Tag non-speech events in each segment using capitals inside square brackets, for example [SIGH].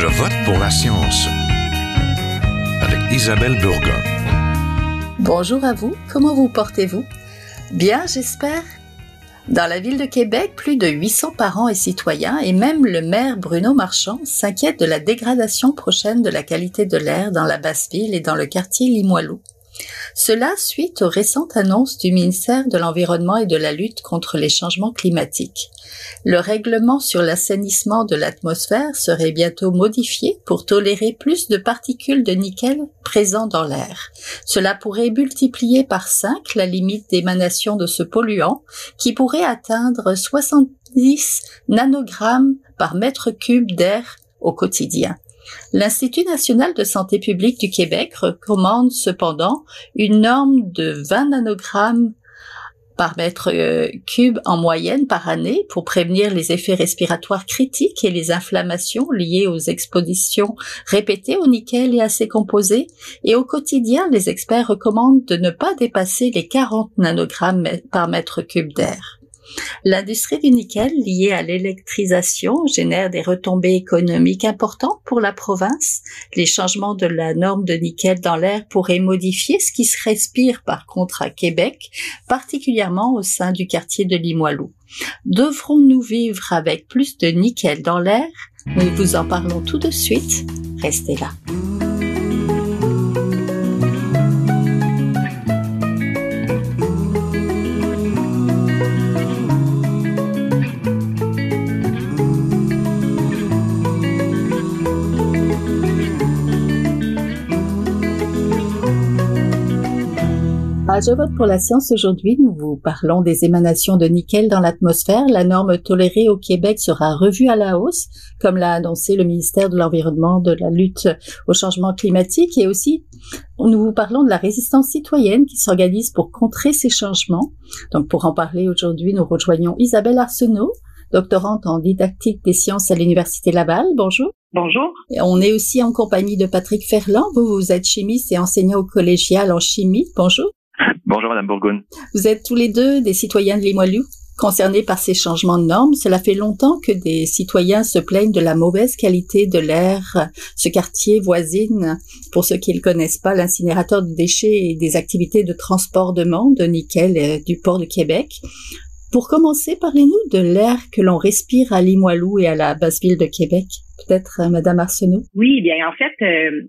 Je vote pour la science avec Isabelle Burgon. Bonjour à vous, comment vous portez-vous? Bien, j'espère. Dans la ville de Québec, plus de 800 parents et citoyens, et même le maire Bruno Marchand, s'inquiètent de la dégradation prochaine de la qualité de l'air dans la basse ville et dans le quartier Limoilou. Cela suite aux récentes annonces du ministère de l'Environnement et de la lutte contre les changements climatiques. Le règlement sur l'assainissement de l'atmosphère serait bientôt modifié pour tolérer plus de particules de nickel présents dans l'air. Cela pourrait multiplier par 5 la limite d'émanation de ce polluant qui pourrait atteindre 70 nanogrammes par mètre cube d'air au quotidien. L'Institut national de santé publique du Québec recommande cependant une norme de 20 nanogrammes par mètre euh, cube en moyenne par année pour prévenir les effets respiratoires critiques et les inflammations liées aux expositions répétées au nickel et à ses composés. Et au quotidien, les experts recommandent de ne pas dépasser les 40 nanogrammes par mètre cube d'air. L'industrie du nickel liée à l'électrisation génère des retombées économiques importantes pour la province. Les changements de la norme de nickel dans l'air pourraient modifier ce qui se respire par contre à Québec, particulièrement au sein du quartier de Limoilou. Devrons-nous vivre avec plus de nickel dans l'air? Nous vous en parlons tout de suite. Restez là. Je vote pour la science aujourd'hui. Nous vous parlons des émanations de nickel dans l'atmosphère. La norme tolérée au Québec sera revue à la hausse, comme l'a annoncé le ministère de l'Environnement, de la lutte au changement climatique et aussi nous vous parlons de la résistance citoyenne qui s'organise pour contrer ces changements. Donc pour en parler aujourd'hui, nous rejoignons Isabelle Arsenault, doctorante en didactique des sciences à l'Université Laval. Bonjour. Bonjour. on est aussi en compagnie de Patrick Ferland. Vous, vous êtes chimiste et enseignant au collégial en chimie. Bonjour. Bonjour Madame Bourgogne. Vous êtes tous les deux des citoyens de Limoilou concernés par ces changements de normes. Cela fait longtemps que des citoyens se plaignent de la mauvaise qualité de l'air. Ce quartier voisine, pour ceux qui ne le connaissent pas, l'incinérateur de déchets et des activités de transport de monde de nickel euh, du port de Québec. Pour commencer, parlez-nous de l'air que l'on respire à Limoilou et à la basse ville de Québec. Peut-être euh, Madame Arsenault? Oui, bien en fait, euh,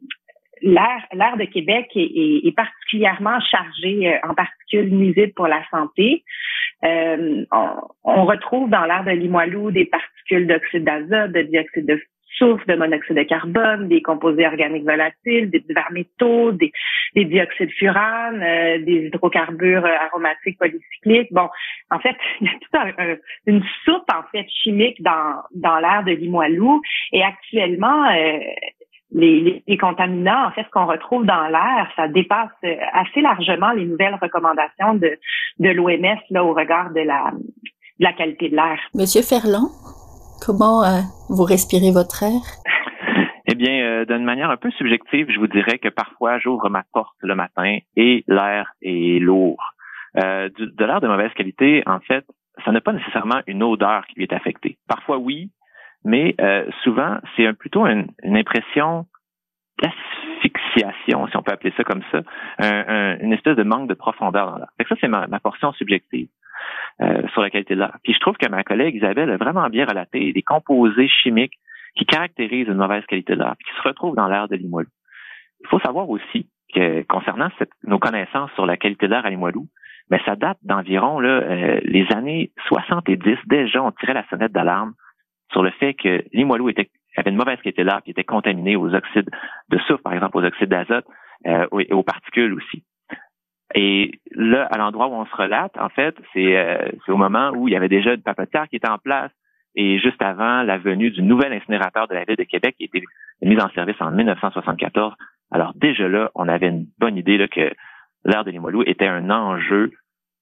l'air, l'air de Québec est, est, particulièrement chargé euh, en particules nuisibles pour la santé. Euh, on, retrouve dans l'air de Limoilou des particules d'oxyde d'azote, de dioxyde de soufre, de monoxyde de carbone, des composés organiques volatiles, des divers métaux, des, des dioxydes furane, euh, des hydrocarbures aromatiques polycycliques. Bon, en fait, [LAUGHS] il y a toute une soupe en fait chimique dans dans l'air de Limoilou et actuellement les, les, contaminants, en fait, ce qu'on retrouve dans l'air, ça dépasse euh, assez largement les nouvelles recommandations de, de l'OMS là au regard de la, de la qualité de l'air. Monsieur Ferland, comment euh, vous respirez votre air? Eh bien, euh, d'une manière un peu subjective, je vous dirais que parfois j'ouvre ma porte le matin et l'air est lourd. Euh, de l'air de mauvaise qualité, en fait, ça n'a pas nécessairement une odeur qui lui est affectée. Parfois oui, mais euh, souvent, c'est plutôt une, impression d'asphyxiation, si on peut appeler ça comme ça, une espèce de manque de profondeur dans l'air. Ça, c'est ma, portion subjective euh, sur la qualité de l'air. Puis je trouve que ma collègue Isabelle a vraiment bien relaté des composés chimiques qui caractérisent une mauvaise qualité de l'air, qui se retrouvent dans l'air de Limoilou. Il faut savoir aussi que concernant nos connaissances sur la qualité de l'air à Limoilou, mais ça date d'environ euh, les années 70. Déjà, on tirait la sonnette d'alarme sur le fait que Limoilou était, avait une mauvaise qualité là, qui était contaminée aux oxydes de soufre, par exemple, aux oxydes d'azote euh, et aux particules aussi. Et là, à l'endroit où on se relate, en fait, euh, c'est au moment où il y avait déjà une papetière qui était en place et juste avant la venue du nouvel incinérateur de la ville de Québec qui été mis en service en 1974. Alors déjà là, on avait une bonne idée là, que l'air de Limoilou était un enjeu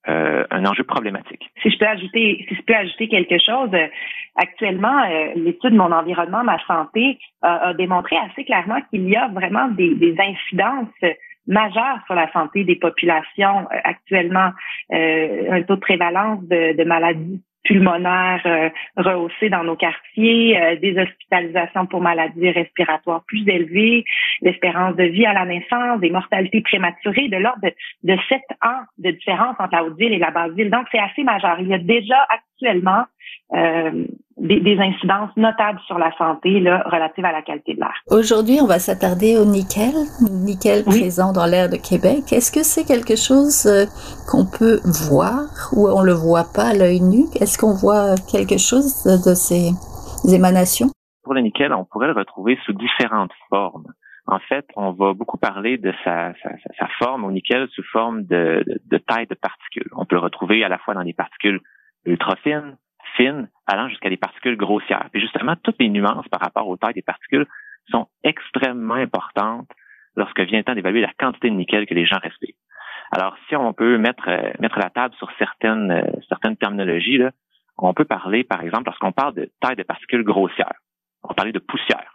euh, un enjeu problématique. Si je peux ajouter, si je peux ajouter quelque chose, euh, actuellement, euh, l'étude Mon environnement, ma santé a démontré assez clairement qu'il y a vraiment des, des, incidences majeures sur la santé des populations actuellement. un taux de prévalence de, de maladies pulmonaires euh, dans nos quartiers, euh, des hospitalisations pour maladies respiratoires plus élevées, l'espérance de vie à la naissance, des mortalités prématurées de l'ordre de, 7 ans de différence entre la Haute-Ville et la Basse-Ville. Donc, c'est assez majeur. Il y a déjà actuellement euh, des, des, incidences notables sur la santé là, relatives à la qualité de l'air. Aujourd'hui, on va s'attarder au nickel, nickel présent dans l'air de Québec. Est-ce que c'est quelque chose euh, qu'on peut voir ou on le voit pas à l'œil nu? Est-ce qu'on voit quelque chose de ces émanations? Pour le nickel, on pourrait le retrouver sous différentes formes. En fait, on va beaucoup parler de sa, sa, sa forme au nickel sous forme de, de, de taille de particules. On peut le retrouver à la fois dans des particules ultra fines, allant jusqu'à des particules grossières. Et justement, toutes les nuances par rapport aux tailles des particules sont extrêmement importantes lorsque vient le temps d'évaluer la quantité de nickel que les gens respirent. Alors, si on peut mettre euh, mettre la table sur certaines euh, certaines terminologies, on peut parler, par exemple, lorsqu'on parle de taille de particules grossières, on va parler de poussière.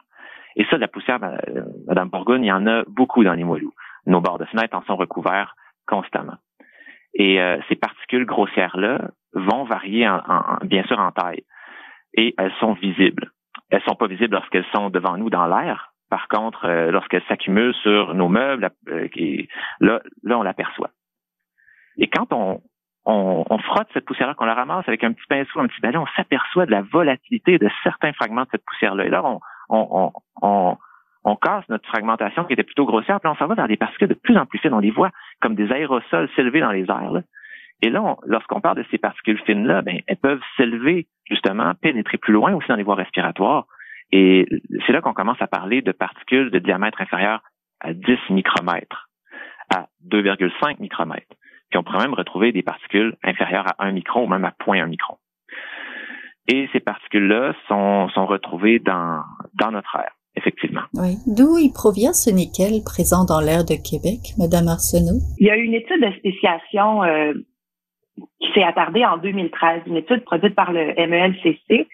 Et ça, de la poussière, euh, Madame Bourgogne, il y en a beaucoup dans les moelleux. Nos bords de fenêtre en sont recouverts constamment. Et ces particules grossières-là vont varier en, bien sûr en taille et elles sont visibles. Elles sont pas visibles lorsqu'elles sont devant nous dans l'air. Par contre, euh, lorsqu'elles s'accumulent sur nos meubles, euh, là, là, on l'aperçoit. Et quand on, on, on, frotte cette poussière-là, qu'on la ramasse avec un petit pinceau, un petit balai, on s'aperçoit de la volatilité de certains fragments de cette poussière-là. Et là, on, on, on, on, casse notre fragmentation qui était plutôt grossière, puis on s'en va vers des particules de plus en plus fines. On les voit comme des aérosols s'élever dans les airs. Là. Et là, lorsqu'on parle de ces particules fines-là, ben, elles peuvent s'élever, justement, pénétrer plus loin aussi dans les voies respiratoires. Et c'est là qu'on commence à parler de particules de diamètre inférieur à 10 micromètres, à 2,5 micromètres. Puis on pourrait même retrouver des particules inférieures à 1 micron ou même à 0.1 micron. Et ces particules-là sont, sont retrouvées dans, dans notre air effectivement. Oui. D'où il provient ce nickel présent dans l'air de Québec, Madame Arsenault? Il y a une étude de spéciation euh, qui s'est attardée en 2013, une étude produite par le MELCC,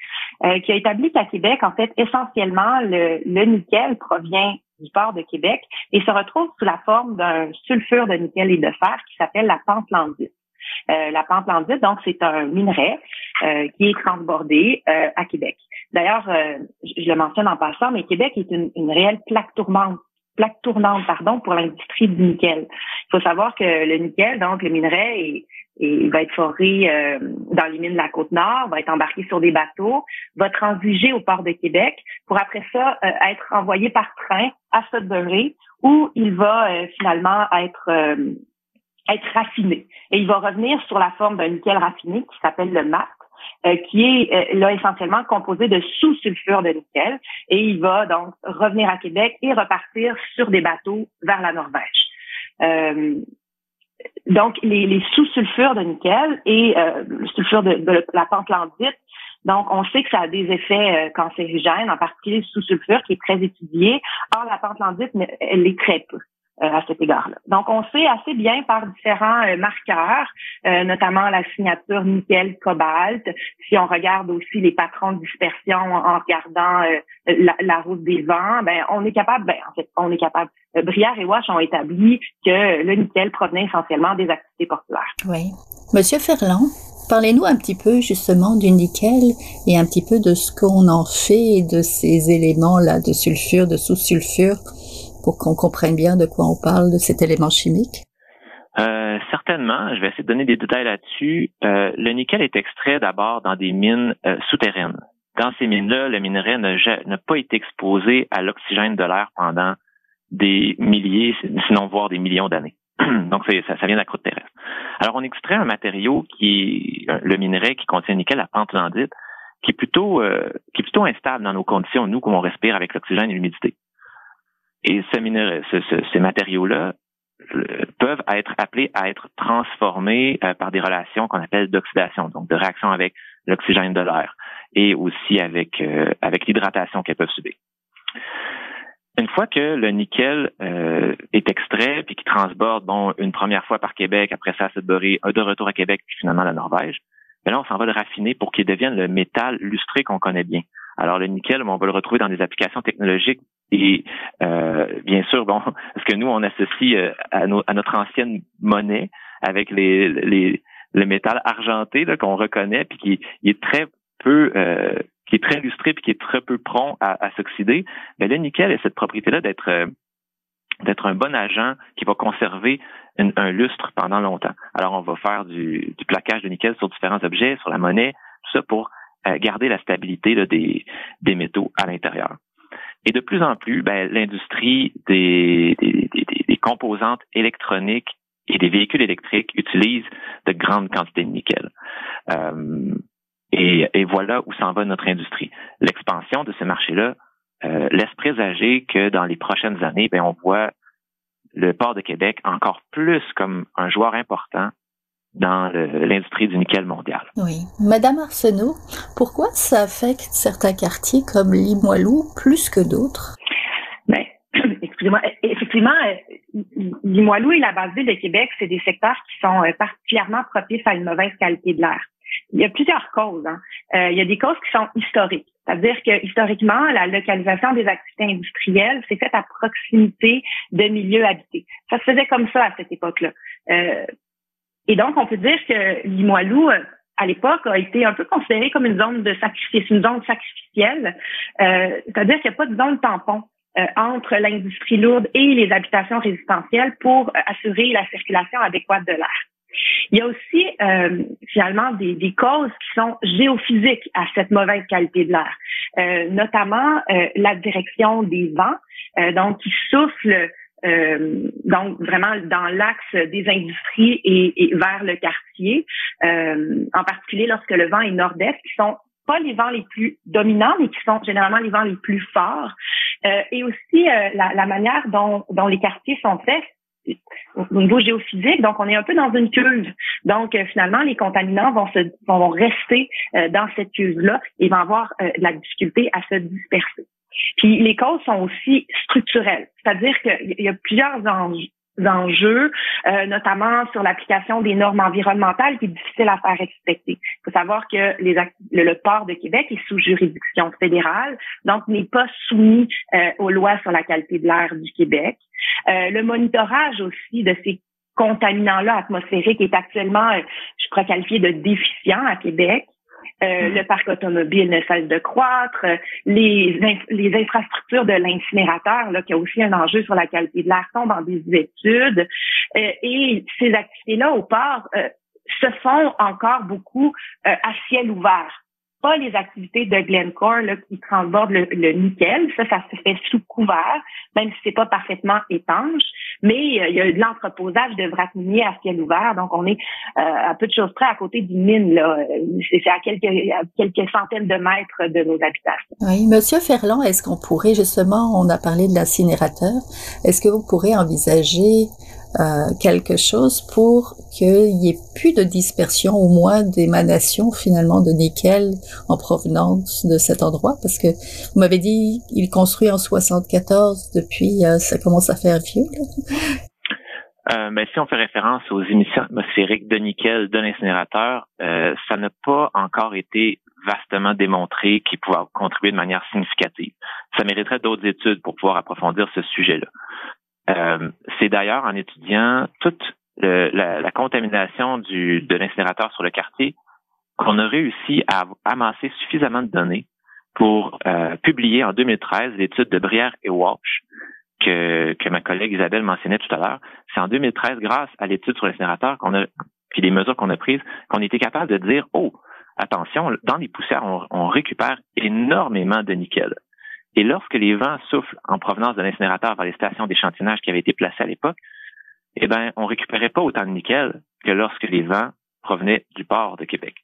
euh, qui a établi qu'à Québec, en fait, essentiellement, le, le, nickel provient du port de Québec et se retrouve sous la forme d'un sulfure de nickel et de fer qui s'appelle la pentlandite. Euh, la pentlandite, donc, c'est un minerai euh, qui est transbordé euh, à Québec. D'ailleurs, euh, je le mentionne en passant, mais Québec est une, une réelle plaque tournante plaque tournante pardon pour l'industrie du nickel. Il faut savoir que le nickel, donc le minerai, est, et va être foré euh, dans les mines de la côte nord, va être embarqué sur des bateaux, va transiger au port de Québec pour après ça euh, être envoyé par train à Sudbury où il va euh, finalement être être raffiné. Et il va revenir sur la forme d'un nickel raffiné qui s'appelle le mat, qui est là essentiellement composé de sous-sulfure de nickel. Et il va donc revenir à Québec et repartir sur des bateaux vers la Norvège donc les, sous-sulfures de nickel et euh, le sulfure de, de, la pentlandite. Donc, on sait que ça a des effets euh, cancérigènes, en particulier le sous-sulfure qui est très étudié. Or, la pentlandite, elle est très peu. Euh, à cet égard-là. Donc, on sait assez bien par différents euh, marqueurs, euh, notamment la signature nickel-cobalt. Si on regarde aussi les patrons de dispersion en regardant la, route des vents, ben on est capable, ben en fait, on est capable. Brière et Wash ont établi que le nickel provenait essentiellement des activités portuaires. Oui. Monsieur Ferland, Parlez-nous un petit peu justement du nickel et un petit peu de ce qu'on en fait de ces éléments-là de sulfure, de sous-sulfure pour qu'on comprenne bien de quoi on parle de cet élément chimique? Euh, certainement, je vais essayer de donner des détails là-dessus. Euh, le nickel est extrait d'abord dans des mines euh, souterraines. Dans ces mines-là, le minerai n'a pas été exposé à l'oxygène de l'air pendant des milliers, sinon voire des millions d'années. [CLEARS THROAT] Donc, ça, vient de la croûte terrestre. Alors, on extrait un matériau qui le minerai qui contient le nickel, la pentlandite, qui est plutôt qui est plutôt instable dans nos conditions, nous, comme on respire avec l'oxygène et l'humidité. Et ces matériaux-là euh, peuvent être appelés à être transformés euh, par des relations qu'on appelle d'oxydation, donc de réaction avec l'oxygène de l'air et aussi avec euh, avec l'hydratation qu'elles peuvent subir. Une fois que le nickel est extrait puis qu'il transborde bon une première fois par Québec, après ça Sudbury, de retour à Québec puis finalement à la Norvège, ben là on s'en va le raffiner pour qu'il devienne le métal lustré qu'on connaît bien. Alors le nickel, on va le retrouver dans des applications technologiques et euh, bien sûr, bon, [LAUGHS] parce que nous, on associe euh, à, notre ancienne monnaie avec les, les, le métal argenté qu'on reconnaît puis qui est très peu euh, qui est très lustré puis qui est très peu prompt à, s'oxyder, mais le nickel a cette propriété-là d'être d'être un bon agent qui va conserver un lustre pendant longtemps. Alors, on va faire du, du, plaquage de nickel sur différents objets, sur la monnaie, tout ça pour garder la stabilité là, des, des métaux à l'intérieur. Et de plus en plus, ben, l'industrie des, des, des, des, composantes électroniques et des véhicules électriques utilise de grandes quantités de nickel. Euh, et, et, voilà où s'en va notre industrie. L'expansion de ce marché-là euh, laisse présager que dans les prochaines années, ben, on voit le port de Québec encore plus comme un joueur important dans l'industrie du nickel mondial. Oui. Madame Arsenault, pourquoi ça affecte certains quartiers comme Limoilou plus que d'autres? Ben, [CLEARS THROAT] excusez-moi, effectivement, euh, Limoilou et la base ville de Québec, c'est des secteurs qui sont euh, particulièrement propices à une mauvaise qualité de l'air. Il y a plusieurs causes. Hein. Euh, il y a des causes qui sont historiques. C'est-à-dire que historiquement, la localisation des activités industrielles s'est faite à proximité de milieux habités. Ça se faisait comme ça à cette époque-là. Euh, et donc, on peut dire que Limoilou, euh, à l'époque, a été un peu considéré comme une zone de sacrifice, une zone sacrificielle. Euh, c'est-à-dire qu'il n'y a pas de zone tampon euh, entre l'industrie lourde et les habitations résidentielles pour assurer la circulation adéquate de l'air. Il y a aussi euh, finalement des, des, causes qui sont géophysiques à cette mauvaise qualité de l'air, euh, notamment euh, la direction des vents, euh, donc qui soufflent euh, donc vraiment dans l'axe des industries et, et, vers le quartier, en particulier lorsque le vent est nord-est, qui sont pas les vents les plus dominants, mais qui sont généralement les vents les plus forts, et aussi la, la, manière dont, dont les quartiers sont faits au niveau géophysique. Donc, on est un peu dans une cuve. Donc, euh, finalement, les contaminants vont se vont rester euh, dans cette cuve-là et vont avoir euh, la difficulté à se disperser. Puis les causes sont aussi structurelles, c'est-à-dire qu'il y a plusieurs enjeux euh, notamment sur l'application des normes environnementales qui est difficile à faire respecter. Il faut savoir que le, port de Québec est sous juridiction fédérale, donc n'est pas soumis euh, aux lois sur la qualité de l'air du Québec. Euh, le monitorage aussi de ces contaminants-là atmosphériques est actuellement, je crois, qualifié de déficient à Québec. Euh, le parc automobile ne cesse de croître, les, les infrastructures de l'incinérateur, qui a aussi un enjeu sur la qualité de l'air, tombent en des études. Euh, et ces activités-là au port euh, se font encore beaucoup à ciel ouvert pas les activités de Glencore là, qui transbordent le, nickel. Ça, ça se fait sous couvert, même si c'est pas parfaitement étanche. Mais euh, il y a de l'entreposage de vrac miniers à ciel ouvert. Donc, on est euh, à peu de choses près à côté d'une mine. Là. C'est, à quelques, quelques centaines de mètres de nos habitations. Oui, Monsieur Ferland, est-ce qu'on pourrait justement, on a parlé de l'incinérateur, est-ce que vous pourrez envisager euh, quelque chose pour qu'il y ait plus de dispersion, au moins d'émanation finalement de nickel en provenance de cet endroit, parce que vous m'avez dit il construit en 74, depuis euh, ça commence à faire vieux. Euh, mais si on fait référence aux émissions atmosphériques de nickel de l'incinérateur, euh, ça n'a pas encore été vastement démontré qu'il pouvait contribuer de manière significative. Ça mériterait d'autres études pour pouvoir approfondir ce sujet-là. Euh, c'est d'ailleurs en étudiant toute la, contamination du, de l'incinérateur sur le quartier qu'on a réussi à amasser suffisamment de données pour euh, publier en 2013 l'étude de Brière et Walsh que, que ma collègue Isabelle mentionnait tout à l'heure. C'est en 2013, grâce à l'étude sur l'incinérateur qu'on a, puis les mesures qu'on a prises, qu'on était capable de dire, oh, attention, dans les poussières, on récupère énormément de nickel. Et lorsque les vents soufflent en provenance de l'incinérateur vers les stations d'échantillonnage qui avaient été placées à l'époque, eh ben, on récupérait pas autant de nickel que lorsque les vents provenaient du port de Québec.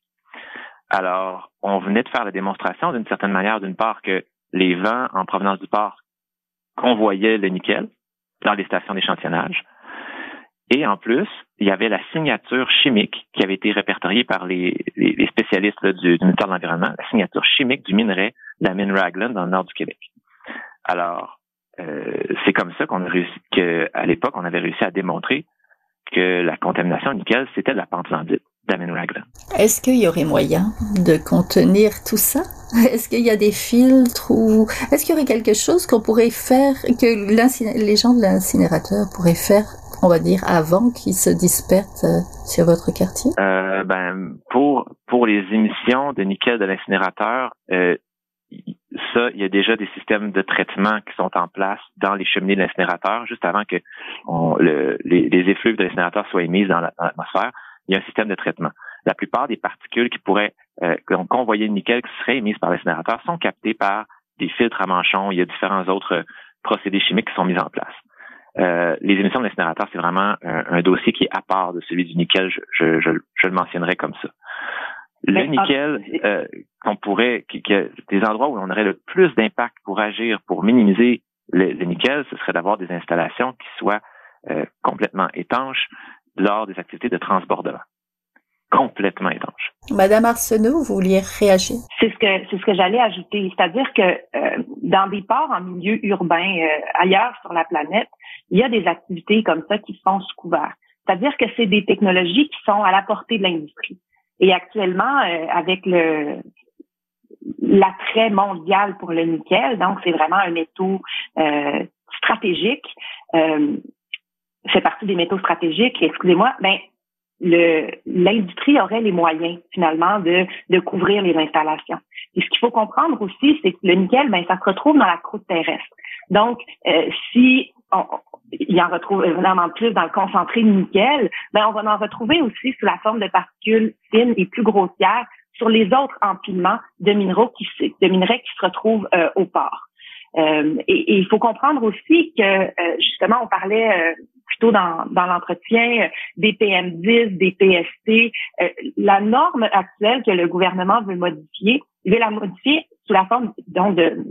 Alors, on venait de faire la démonstration d'une certaine manière, d'une part, que les vents en provenance du port convoyaient le nickel dans les stations d'échantillonnage. Et en plus, il y avait la signature chimique qui avait été répertoriée par les, spécialistes du, ministère de l'Environnement, la signature chimique du minerai la mine Raglan dans le nord du Québec. Alors, euh, c'est comme ça qu'on a réussi, qu'à l'époque, on avait réussi à démontrer que la contamination nickel, c'était de la pentlandite de. Est-ce qu'il y aurait moyen de contenir tout ça? Est-ce qu'il y a des filtres ou est-ce qu'il y aurait quelque chose qu'on pourrait faire, que les gens de l'incinérateur pourraient faire on va dire, avant qu'ils se dispersent euh, sur votre quartier? Euh, ben, pour, pour les émissions de nickel de l'incinérateur, euh, ça, il y a déjà des systèmes de traitement qui sont en place dans les cheminées de l'incinérateur, juste avant que le, les, les, effluves de l'incinérateur soient émises dans l'atmosphère. Il y a un système de traitement. La plupart des particules qui pourraient euh, convoyer le nickel qui seraient émises par l'incinérateur sont captées par des filtres à manchon. Il y a différents autres procédés chimiques qui sont mis en place. Euh, les émissions de l'incinérateur, c'est vraiment un, dossier qui est à part de celui du nickel. Je, je, je, je le mentionnerai comme ça. Le nickel, euh, qu'on pourrait, qui, des endroits où on aurait le plus d'impact pour agir, pour minimiser le, nickel, ce serait d'avoir des installations qui soient euh, complètement étanches lors des activités de transbordement. Complètement étanches. Madame Arsenault, vous vouliez réagir? C'est ce que c'est ce que j'allais ajouter, c'est-à-dire que euh, dans des ports en milieu urbain ailleurs sur la planète, il y a des activités comme ça qui sont sous couvert. C'est-à-dire que c'est des technologies qui sont à la portée de l'industrie. Et actuellement, euh, avec le l'attrait mondial pour le nickel, donc c'est vraiment un métaux euh, stratégique, euh, fait partie des métaux stratégiques, excusez-moi, ben l'industrie aurait les moyens finalement de, de couvrir les installations. Et ce qu'il faut comprendre aussi, c'est que le nickel, ben ça se retrouve dans la croûte terrestre. Donc, euh, si il en retrouve évidemment plus dans le concentré de nickel, mais on va en retrouver aussi sous la forme de particules fines et plus grossières sur les autres empilements de minéraux qui de minerais qui se retrouvent euh, au port. Euh, et, il faut comprendre aussi que euh, justement on parlait plutôt dans, dans l'entretien des PM10, des PST. la norme actuelle que le gouvernement veut modifier, il veut la modifier sous la forme donc de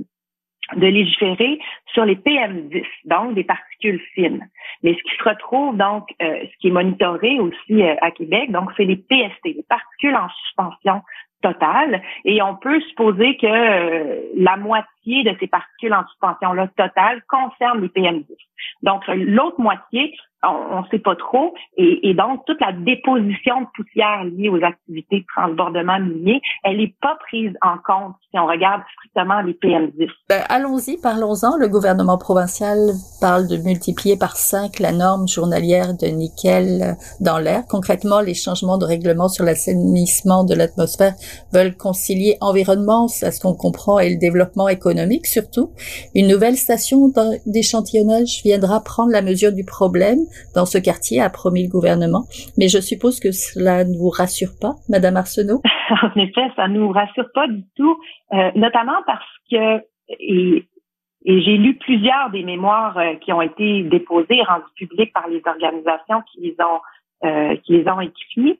de légiférer sur les PM10, donc des particules fines. Mais ce qui se retrouve donc, euh, ce qui est monitoré aussi euh, à Québec, donc c'est les PST, les particules en suspension totale. Et on peut supposer que euh, la moitié de ces particules en suspension-là totale concernent les PM10. Donc l'autre moitié on ne sait pas trop. Et, donc, toute la déposition de poussière liée aux activités de transbordement minier, elle n'est pas prise en compte si on regarde strictement les PM10. Ben, allons-y, parlons-en. Le gouvernement provincial parle de multiplier par cinq la norme journalière de nickel dans l'air. Concrètement, les changements de règlement sur l'assainissement de l'atmosphère veulent concilier environnement, c'est ce qu'on comprend, et le développement économique surtout. Une nouvelle station d'échantillonnage viendra prendre la mesure du problème dans ce quartier, a promis le gouvernement. Mais je suppose que cela ne vous rassure pas, Madame Arsenault? [LAUGHS] en effet, ça ne nous rassure pas du tout, euh, notamment parce que, et, j'ai lu plusieurs des mémoires euh, qui ont été déposées et rendues publiques par les organisations qui les ont euh, qui les ont écrits.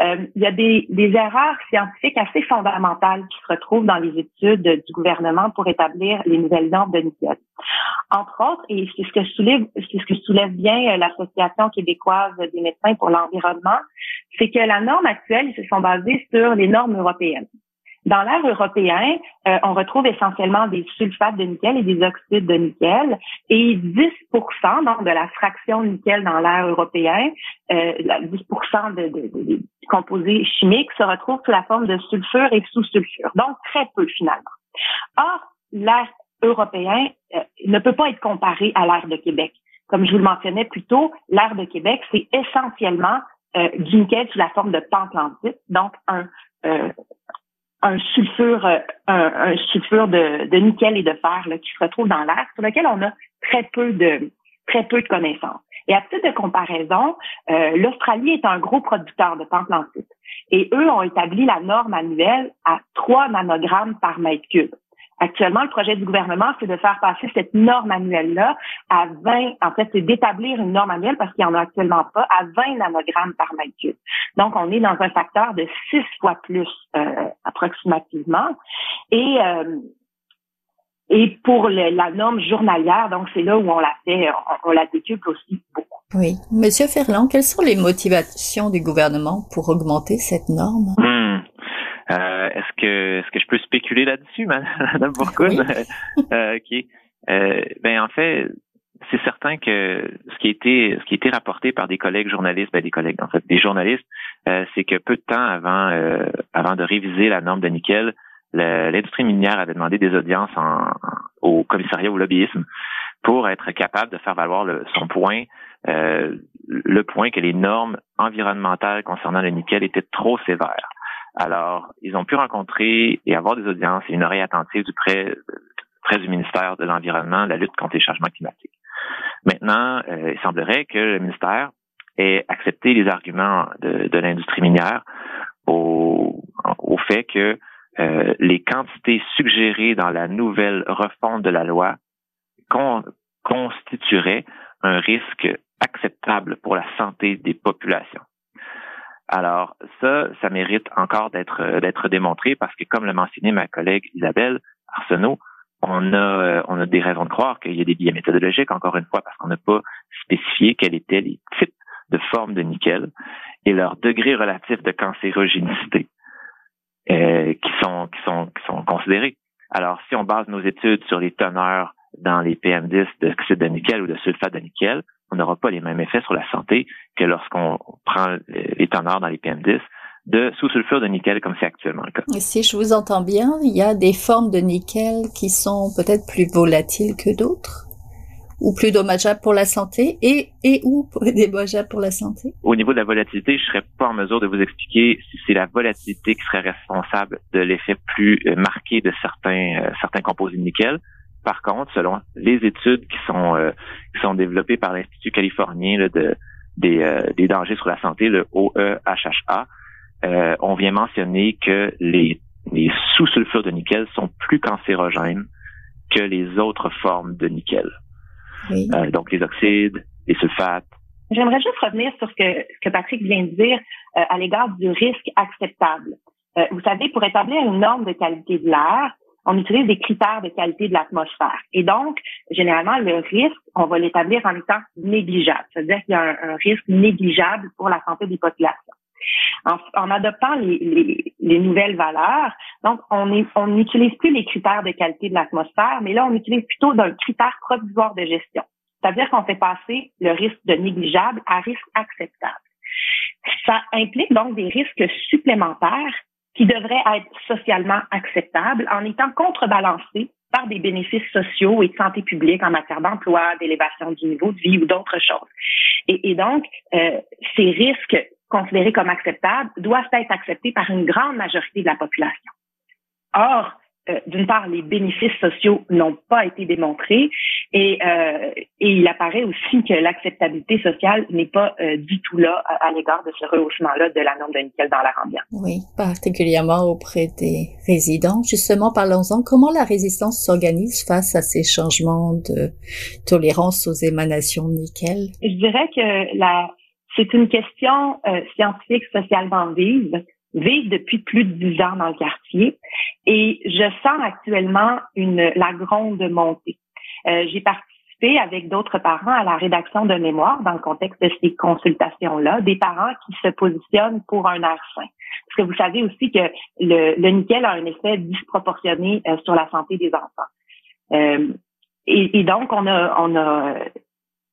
Euh, il y a des, des, erreurs scientifiques assez fondamentales qui se retrouvent dans les études du gouvernement pour établir les nouvelles normes de nickel. Entre autres, et c'est ce que soulève, c'est ce que soulève bien euh, l'Association québécoise des médecins pour l'environnement, c'est que la norme actuelle, ils se sont basés sur les normes européennes. Dans l'air européen, euh, on retrouve essentiellement des sulfates de nickel et des oxydes de nickel. Et 10% donc, de la fraction nickel dans l'air européen, euh, 10 de, de, de, composés chimiques se retrouvent sous la forme de sulfure et sous-sulfure. Donc, très peu finalement. Or, l'air européen euh, ne peut pas être comparé à l'air de Québec. Comme je vous le mentionnais plus tôt, l'air de Québec, c'est essentiellement euh, du nickel sous la forme de pentlandite, donc un, euh, un sulfure, euh, un, sulfure de, de, nickel et de fer là, qui se retrouve dans l'air, sur lequel on a très peu de très peu de connaissances. Et à titre de comparaison, euh, l'Australie est un gros producteur de pentlandite. Et eux ont établi la norme annuelle à 3 nanogrammes par mètre cube. Actuellement, le projet du gouvernement, c'est de faire passer cette norme annuelle-là à 20, en fait, c'est d'établir une norme annuelle parce qu'il n'y en a actuellement pas, à 20 nanogrammes par mètre cube. Donc, on est dans un facteur de 6 fois plus euh, approximativement. Et euh, et pour la norme journalière, donc c'est là où on la fait, on, la décuple aussi beaucoup. Oui. Monsieur Ferland, quelles sont les motivations du gouvernement pour augmenter cette norme? Est-ce que est-ce que je peux spéculer là-dessus, [LAUGHS] Madame Bourgogne? [LAUGHS] euh, ok. Euh, ben en fait, c'est certain que ce qui a été ce qui a été rapporté par des collègues journalistes, ben des collègues en fait, des journalistes, euh, c'est que peu de temps avant euh, avant de réviser la norme de nickel, l'industrie minière avait demandé des audiences en, au commissariat au lobbyisme pour être capable de faire valoir le, son point, euh, le point que les normes environnementales concernant le nickel étaient trop sévères. Alors, ils ont pu rencontrer et avoir des audiences et une oreille attentive du près, du ministère de l'Environnement, la lutte contre les changements climatiques. Maintenant, euh, il semblerait que le ministère ait accepté les arguments de, de l'industrie minière au, au fait que euh, les quantités suggérées dans la nouvelle refonte de la loi constitueraient un risque acceptable pour la santé des populations. Alors ça, ça mérite encore d'être d'être démontré parce que comme l'a mentionné ma collègue Isabelle Arsenault, on a on a des raisons de croire qu'il y a des biais méthodologiques encore une fois parce qu'on n'a pas spécifié quels étaient les types de formes de nickel et leur degré relatif de cancérogénicité. Euh, qui sont qui sont qui sont considérés. Alors, si on base nos études sur les teneurs dans les PM10 d'oxyde de nickel ou de sulfate de nickel, on n'aura pas les mêmes effets sur la santé que lorsqu'on prend les teneurs dans les PM10 de sous-sulfure de nickel comme c'est actuellement le cas. Si je vous entends bien, il y a des formes de nickel qui sont peut-être plus volatiles que d'autres ou plus dommageable pour la santé et, et ou [LAUGHS] dommageable pour la santé? Au niveau de la volatilité, je serais pas en mesure de vous expliquer si c'est la volatilité qui serait responsable de l'effet plus euh, marqué de certains, euh, certains composés de nickel. Par contre, selon les études qui sont, euh, qui sont développées par l'Institut californien de, des, des dangers sur la santé, le OEHHA, on vient mentionner que les, les sous-sulfures de nickel sont plus cancérogènes que les autres formes de nickel. Euh, donc les oxydes, les sulfates. J'aimerais juste revenir sur ce que, ce que Patrick vient de dire euh, à l'égard du risque acceptable. Euh, vous savez, pour établir une norme de qualité de l'air, on utilise des critères de qualité de l'atmosphère. Et donc, généralement, le risque, on va l'établir en étant négligeable. C'est-à-dire qu'il y a un, risque négligeable pour la santé des populations. En, adoptant les, les, nouvelles valeurs, donc on n'utilise plus les critères de qualité de l'atmosphère, mais là on utilise plutôt un critère provisoire de gestion. C'est-à-dire qu'on fait passer le risque de négligeable à risque acceptable. Ça implique donc des risques supplémentaires qui devraient être socialement acceptables en étant contrebalancés par des bénéfices sociaux et de santé publique en matière d'emploi, d'élévation du niveau de vie ou d'autres choses. Et, donc, euh, ces risques considérés comme acceptables doivent être acceptés par une grande majorité de la population. Or, euh, d'une part, les bénéfices sociaux n'ont pas été démontrés et, euh, et il apparaît aussi que l'acceptabilité sociale n'est pas euh, du tout là à, l'égard de ce rehaussement-là de la norme de nickel dans l'air ambiant. Oui, particulièrement auprès des résidents. Justement, parlons-en. Comment la résistance s'organise face à ces changements de tolérance aux émanations de nickel? Je dirais que la c'est une question euh, scientifique socialement vive, vive depuis plus de dix ans dans le quartier, et je sens actuellement une la gronde montée. Euh, J'ai participé avec d'autres parents à la rédaction de mémoire dans le contexte de ces consultations-là, des parents qui se positionnent pour un air sain. Parce que vous savez aussi que le, le nickel a un effet disproportionné euh, sur la santé des enfants. Euh, et, et, donc, on a, on a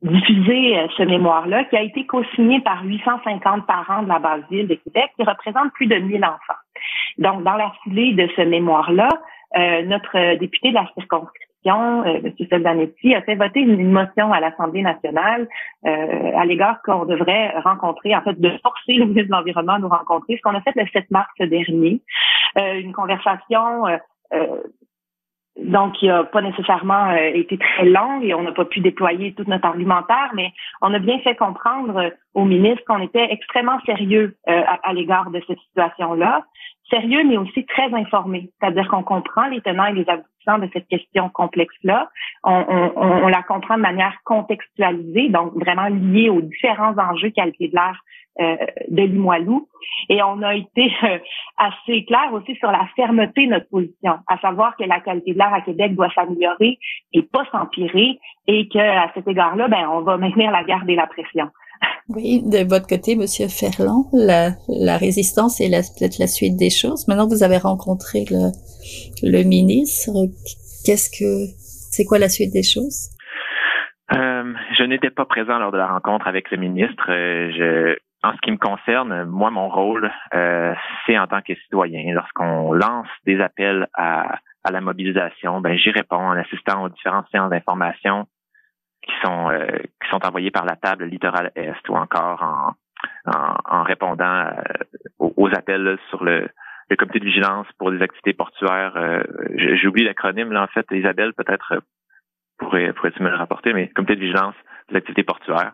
diffuser euh, ce mémoire-là, qui a été co-signé par 850 parents de la base ville de Québec, qui représente plus de 1000 enfants. Donc, dans la foulée de ce mémoire-là, euh, notre député de la circonscription, euh, M. Seldanetti, a fait voter une, motion à l'Assemblée nationale euh, à l'égard qu'on devrait rencontrer, en fait, de forcer le ministre de l'Environnement à nous rencontrer, ce qu'on a fait le 7 mars dernier. une conversation donc, il n'a pas nécessairement euh, été très long et on n'a pas pu déployer tout notre argumentaire, mais on a bien fait comprendre euh, au ministre qu'on était extrêmement sérieux euh, à, l'égard de cette situation-là. Sérieux, mais aussi très informé. C'est-à-dire qu'on comprend les tenants et les aboutissants de cette question complexe-là. On, on, on, la comprend de manière contextualisée, donc vraiment liée aux différents enjeux qualité de l'air euh, de Limoilou. Et on a été euh, assez clair aussi sur la fermeté de notre position, à savoir que la qualité de l'air à Québec doit s'améliorer et pas s'empirer, et que à cet égard-là, ben, on va maintenir la garde et la pression. Oui, de votre côté, Monsieur Ferland, la, la résistance et peut-être la suite des choses. Maintenant, vous avez rencontré le, le ministre. Qu'est-ce que, c'est quoi la suite des choses? Euh, je n'étais pas présent lors de la rencontre avec le ministre. je, en ce qui me concerne, moi, mon rôle, euh, c'est en tant que citoyen. Lorsqu'on lance des appels à, à la mobilisation, ben, j'y réponds en assistant aux différentes séances d'information qui sont qui sont envoyés par la table littorale est ou encore en en, répondant aux, appels sur le, le comité de vigilance pour des activités portuaires. J'ai oublié l'acronyme là en fait. Isabelle peut-être pourrait pourrait-tu me le rapporter, mais comité de vigilance des activités portuaires.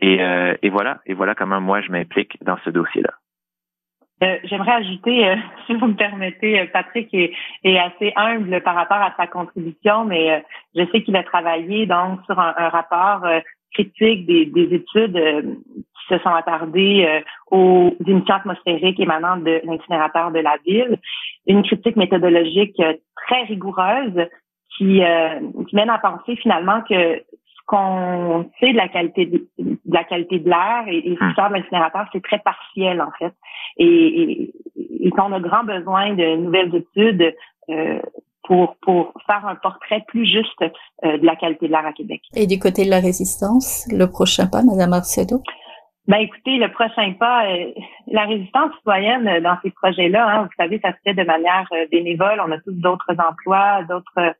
Et, et voilà et voilà comment moi je m'implique dans ce dossier-là. Euh, j'aimerais ajouter, euh, [LAUGHS] si vous me permettez, euh, Patrick est, assez humble par rapport à sa contribution, mais je sais qu'il a travaillé donc sur un, rapport critique des, des études qui se sont attardées aux émissions atmosphériques émanant de l'incinérateur de la ville. Une critique méthodologique très rigoureuse qui, qui mène à penser finalement que qu'on sait de la qualité de, la qualité de l'air et, et ce de l'incinérateur, c'est très partiel en fait. Et, et, qu'on a grand besoin de nouvelles études euh, pour, pour faire un portrait plus juste euh, de la qualité de l'air à Québec. Et du côté de la résistance, le prochain pas, Madame Arcedo? Ben écoutez, le prochain pas, euh, la résistance citoyenne dans ces projets-là, hein, vous savez, ça se fait de manière bénévole. On a tous d'autres emplois, d'autres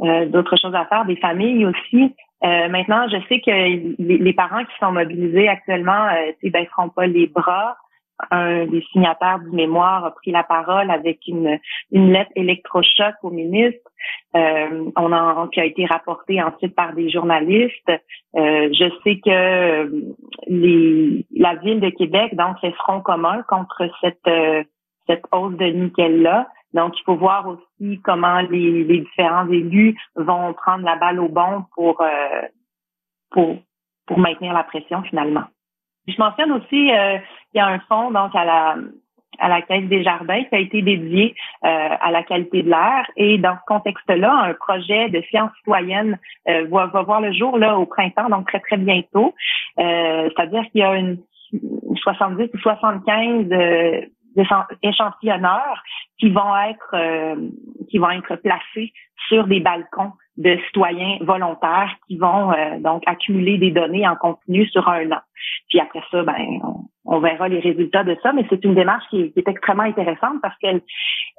d'autres choses à faire, des familles aussi. Euh, maintenant, je sais que les, parents qui sont mobilisés actuellement euh, ne baisseront pas les bras. Un des signataires du mémoire a pris la parole avec une, une lettre électrochoc au ministre. Euh, on a, qui a été rapporté ensuite par des journalistes. Euh, je sais que les, la ville de Québec donc fait front commun contre cette cette hausse de nickel là. Donc, il faut voir aussi comment les, différents élus vont prendre la balle au bon pour, euh, pour, pour maintenir la pression finalement. Je mentionne aussi euh, qu'il y a un fonds donc à la à la Caisse des Jardins qui a été dédié euh, à la qualité de l'air. Et dans ce contexte-là, un projet de science citoyenne va, va, voir le jour là au printemps, donc très très bientôt. C'est-à-dire qu'il y a une 70 ou 75 échantillonneurs qui vont être euh, qui vont être placés sur des balcons de citoyens volontaires qui vont euh, donc accumuler des données en continu sur un an. Puis après ça, ben on, verra les résultats de ça, mais c'est une démarche qui, est extrêmement intéressante parce qu'elle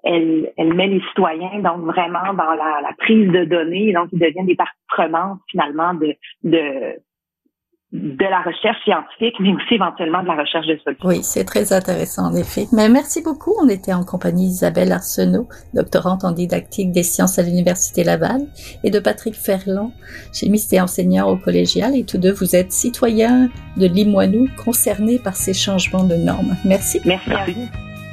elle, elle met les citoyens donc vraiment dans la, la prise de données, donc ils deviennent des parties finalement de de de la recherche scientifique, mais aussi éventuellement de la recherche de solutions. Oui, c'est très intéressant en effet. Mais merci beaucoup. On était en compagnie d'Isabelle Arsenault, doctorante en didactique des sciences à l'Université Laval, et de Patrick Ferland, chimiste et enseignant au collégial. Et tous deux, vous êtes citoyens de Limoilou concernés par ces changements de normes. Merci. Merci à vous.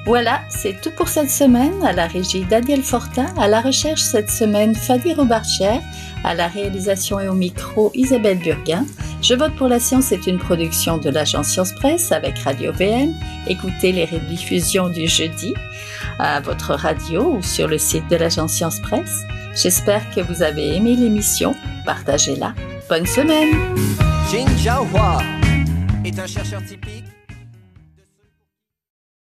Voilà, c'est tout pour cette semaine. À la régie Daniel Fortin, à la recherche cette semaine Fadi Robarcher, à la réalisation et au micro Isabelle Burguin. Je vote pour la science est une production de l'agence Science Presse avec Radio VN. Écoutez les rediffusions du jeudi à votre radio ou sur le site de l'agence Science Presse. J'espère que vous avez aimé l'émission. Partagez-la. Bonne semaine. Jin est un chercheur typique